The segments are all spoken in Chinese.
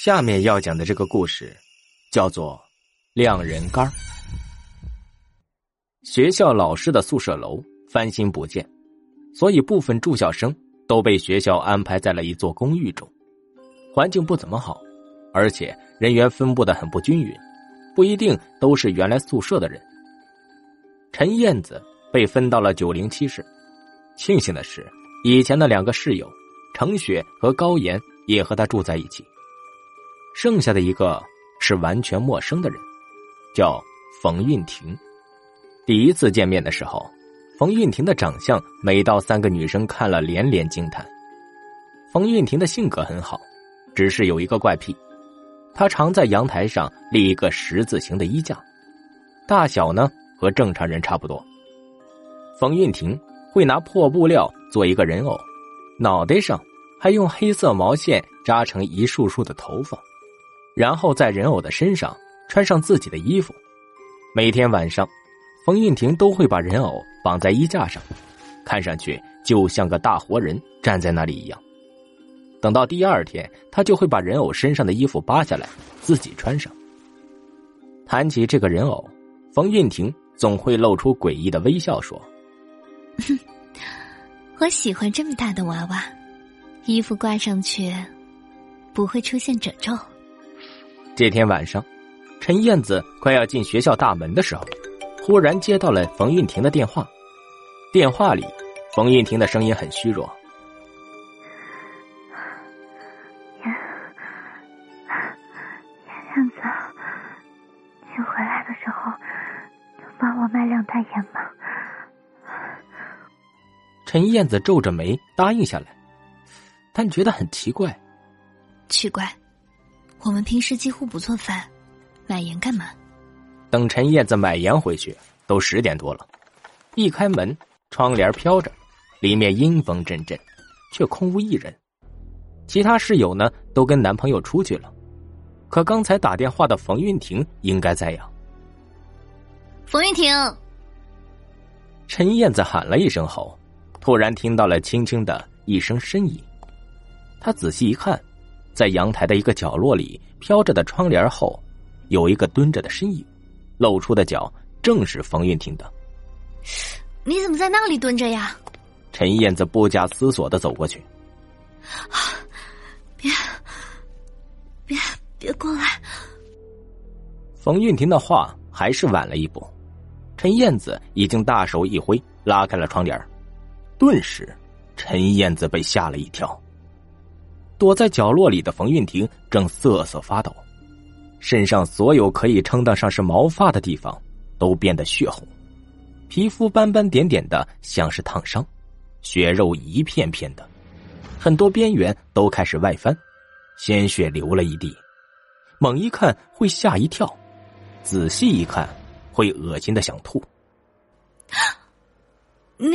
下面要讲的这个故事，叫做《晾人杆学校老师的宿舍楼翻新不建，所以部分住校生都被学校安排在了一座公寓中，环境不怎么好，而且人员分布的很不均匀，不一定都是原来宿舍的人。陈燕子被分到了九零七室，庆幸的是，以前的两个室友程雪和高岩也和他住在一起。剩下的一个是完全陌生的人，叫冯韵婷。第一次见面的时候，冯韵婷的长相美到三个女生看了连连惊叹。冯韵婷的性格很好，只是有一个怪癖，她常在阳台上立一个十字形的衣架，大小呢和正常人差不多。冯韵婷会拿破布料做一个人偶，脑袋上还用黑色毛线扎成一束束的头发。然后在人偶的身上穿上自己的衣服，每天晚上，冯运婷都会把人偶绑在衣架上，看上去就像个大活人站在那里一样。等到第二天，他就会把人偶身上的衣服扒下来自己穿上。谈起这个人偶，冯运婷总会露出诡异的微笑，说：“ 我喜欢这么大的娃娃，衣服挂上去不会出现褶皱。”这天晚上，陈燕子快要进学校大门的时候，忽然接到了冯运婷的电话。电话里，冯运婷的声音很虚弱：“燕燕子，你回来的时候，能帮我买两袋盐吗。”陈燕子皱着眉答应下来，但觉得很奇怪。奇怪。我们平时几乎不做饭，买盐干嘛？等陈燕子买盐回去，都十点多了。一开门，窗帘飘着，里面阴风阵阵，却空无一人。其他室友呢，都跟男朋友出去了。可刚才打电话的冯运婷应该在呀。冯运婷，陈燕子喊了一声后，突然听到了轻轻的一声呻吟。她仔细一看。在阳台的一个角落里，飘着的窗帘后，有一个蹲着的身影，露出的脚正是冯运婷的。你怎么在那里蹲着呀？陈燕子不假思索的走过去。别，别，别过来！冯运婷的话还是晚了一步。陈燕子已经大手一挥，拉开了窗帘。顿时，陈燕子被吓了一跳。躲在角落里的冯运婷正瑟瑟发抖，身上所有可以称得上是毛发的地方都变得血红，皮肤斑斑点点的，像是烫伤，血肉一片片的，很多边缘都开始外翻，鲜血流了一地。猛一看会吓一跳，仔细一看会恶心的想吐。你，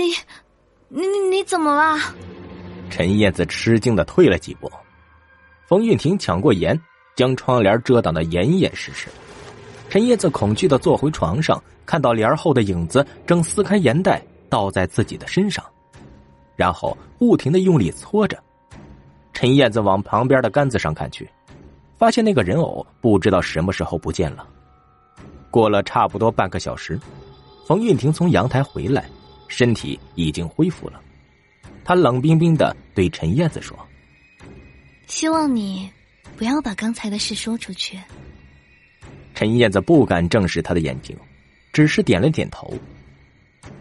你你你怎么了？陈燕子吃惊的退了几步，冯运婷抢过盐，将窗帘遮挡的严严实实。陈燕子恐惧的坐回床上，看到帘后的影子正撕开盐袋倒在自己的身上，然后不停的用力搓着。陈燕子往旁边的杆子上看去，发现那个人偶不知道什么时候不见了。过了差不多半个小时，冯运婷从阳台回来，身体已经恢复了。他冷冰冰的对陈燕子说：“希望你不要把刚才的事说出去。”陈燕子不敢正视他的眼睛，只是点了点头。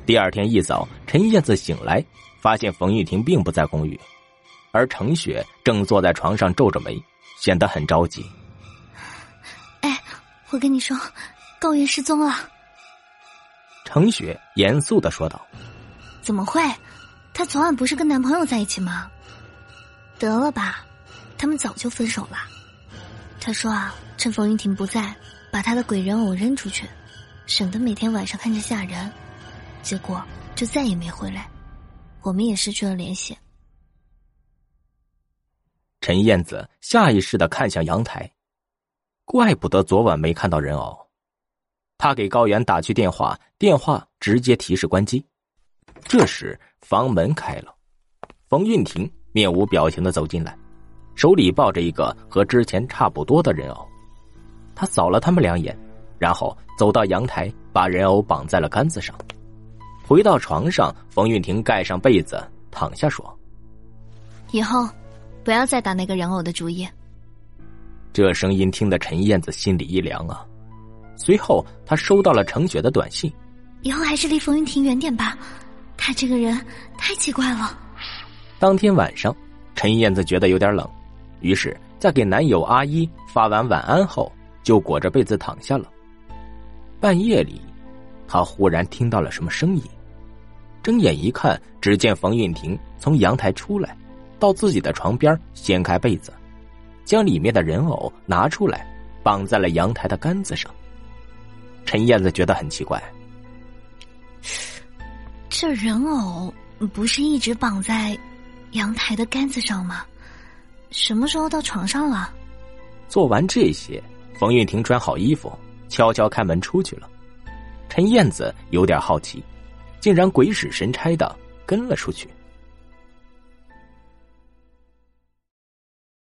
第二天一早，陈燕子醒来，发现冯玉婷并不在公寓，而程雪正坐在床上皱着眉，显得很着急。哎，我跟你说，高原失踪了。程雪严肃的说道：“怎么会？”她昨晚不是跟男朋友在一起吗？得了吧，他们早就分手了。他说啊，趁冯云婷不在，把他的鬼人偶扔出去，省得每天晚上看着吓人。结果就再也没回来，我们也失去了联系。陈燕子下意识的看向阳台，怪不得昨晚没看到人偶。他给高原打去电话，电话直接提示关机。这时。房门开了，冯运婷面无表情的走进来，手里抱着一个和之前差不多的人偶。他扫了他们两眼，然后走到阳台，把人偶绑在了杆子上。回到床上，冯韵婷盖上被子，躺下说：“以后不要再打那个人偶的主意。”这声音听得陈燕子心里一凉啊。随后，他收到了程雪的短信：“以后还是离冯云婷远点吧，他这个人太奇怪了。”当天晚上，陈燕子觉得有点冷，于是，在给男友阿一发完晚安后，就裹着被子躺下了。半夜里，她忽然听到了什么声音。睁眼一看，只见冯运婷从阳台出来，到自己的床边掀开被子，将里面的人偶拿出来，绑在了阳台的杆子上。陈燕子觉得很奇怪，这人偶不是一直绑在阳台的杆子上吗？什么时候到床上了？做完这些，冯运婷穿好衣服，悄悄开门出去了。陈燕子有点好奇。竟然鬼使神差的跟了出去。